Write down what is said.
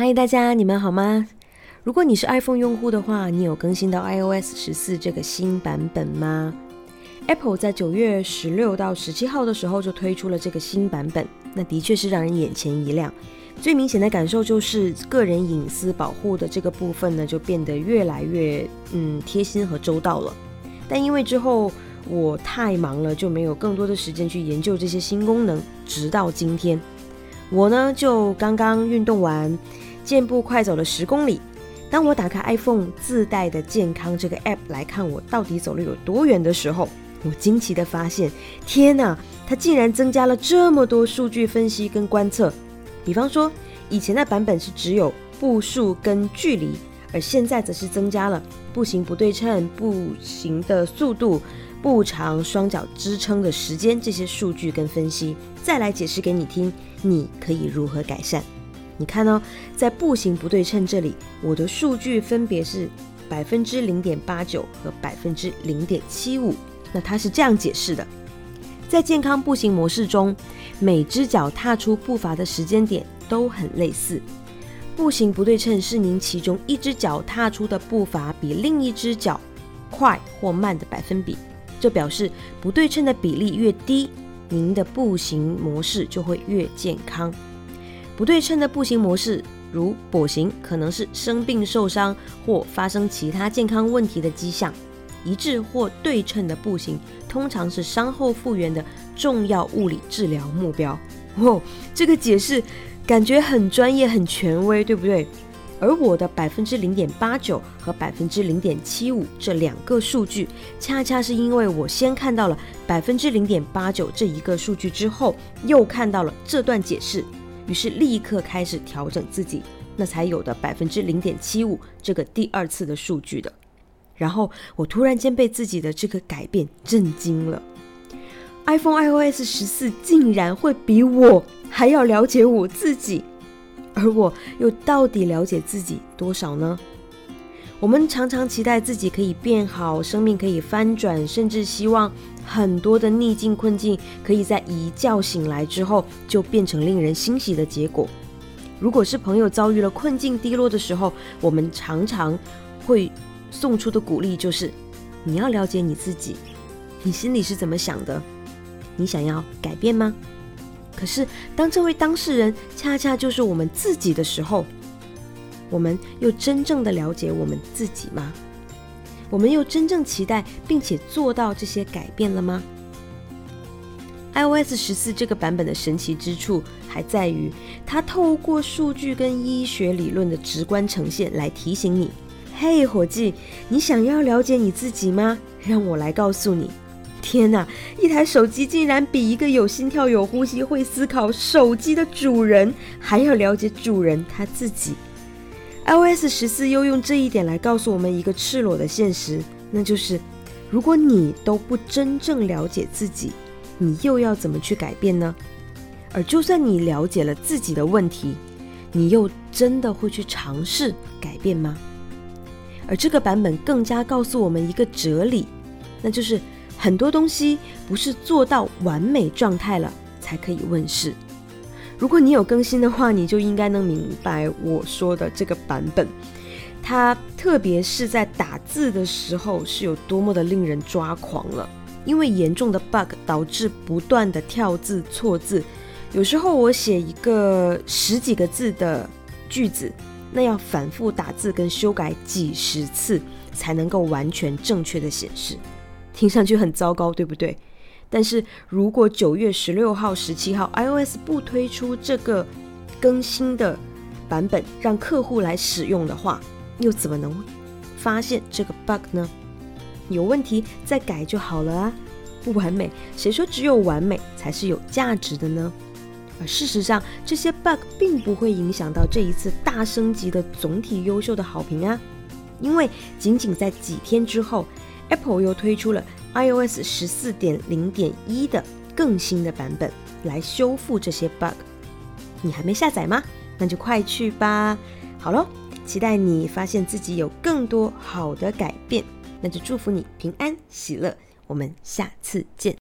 嗨，大家，你们好吗？如果你是 iPhone 用户的话，你有更新到 iOS 十四这个新版本吗？Apple 在九月十六到十七号的时候就推出了这个新版本，那的确是让人眼前一亮。最明显的感受就是个人隐私保护的这个部分呢，就变得越来越嗯贴心和周到了。但因为之后我太忙了，就没有更多的时间去研究这些新功能，直到今天。我呢，就刚刚运动完，健步快走了十公里。当我打开 iPhone 自带的健康这个 App 来看我到底走了有多远的时候，我惊奇的发现，天哪，它竟然增加了这么多数据分析跟观测。比方说，以前的版本是只有步数跟距离，而现在则是增加了步行不对称、步行的速度、步长、双脚支撑的时间这些数据跟分析，再来解释给你听。你可以如何改善？你看哦，在步行不对称这里，我的数据分别是百分之零点八九和百分之零点七五。那它是这样解释的：在健康步行模式中，每只脚踏出步伐的时间点都很类似。步行不对称是您其中一只脚踏出的步伐比另一只脚快或慢的百分比。这表示不对称的比例越低。您的步行模式就会越健康。不对称的步行模式，如跛行，可能是生病受伤或发生其他健康问题的迹象；一致或对称的步行，通常是伤后复原的重要物理治疗目标。哦，这个解释感觉很专业、很权威，对不对？而我的百分之零点八九和百分之零点七五这两个数据，恰恰是因为我先看到了百分之零点八九这一个数据之后，又看到了这段解释，于是立刻开始调整自己，那才有的百分之零点七五这个第二次的数据的。然后我突然间被自己的这个改变震惊了，iPhone iOS 十四竟然会比我还要了解我自己。而我又到底了解自己多少呢？我们常常期待自己可以变好，生命可以翻转，甚至希望很多的逆境困境可以在一觉醒来之后就变成令人欣喜的结果。如果是朋友遭遇了困境低落的时候，我们常常会送出的鼓励就是：你要了解你自己，你心里是怎么想的？你想要改变吗？可是，当这位当事人恰恰就是我们自己的时候，我们又真正的了解我们自己吗？我们又真正期待并且做到这些改变了吗？iOS 十四这个版本的神奇之处还在于，它透过数据跟医学理论的直观呈现来提醒你：嘿，伙计，你想要了解你自己吗？让我来告诉你。天哪！一台手机竟然比一个有心跳、有呼吸、会思考手机的主人还要了解主人他自己。iOS 十四又用这一点来告诉我们一个赤裸的现实，那就是如果你都不真正了解自己，你又要怎么去改变呢？而就算你了解了自己的问题，你又真的会去尝试改变吗？而这个版本更加告诉我们一个哲理，那就是。很多东西不是做到完美状态了才可以问世。如果你有更新的话，你就应该能明白我说的这个版本。它特别是在打字的时候是有多么的令人抓狂了，因为严重的 bug 导致不断的跳字错字。有时候我写一个十几个字的句子，那要反复打字跟修改几十次才能够完全正确的显示。听上去很糟糕，对不对？但是如果九月十六号、十七号 iOS 不推出这个更新的版本，让客户来使用的话，又怎么能发现这个 bug 呢？有问题再改就好了啊！不完美，谁说只有完美才是有价值的呢？而事实上，这些 bug 并不会影响到这一次大升级的总体优秀的好评啊，因为仅仅在几天之后。Apple 又推出了 iOS 十四点零点一的更新的版本来修复这些 bug。你还没下载吗？那就快去吧。好喽，期待你发现自己有更多好的改变。那就祝福你平安喜乐。我们下次见。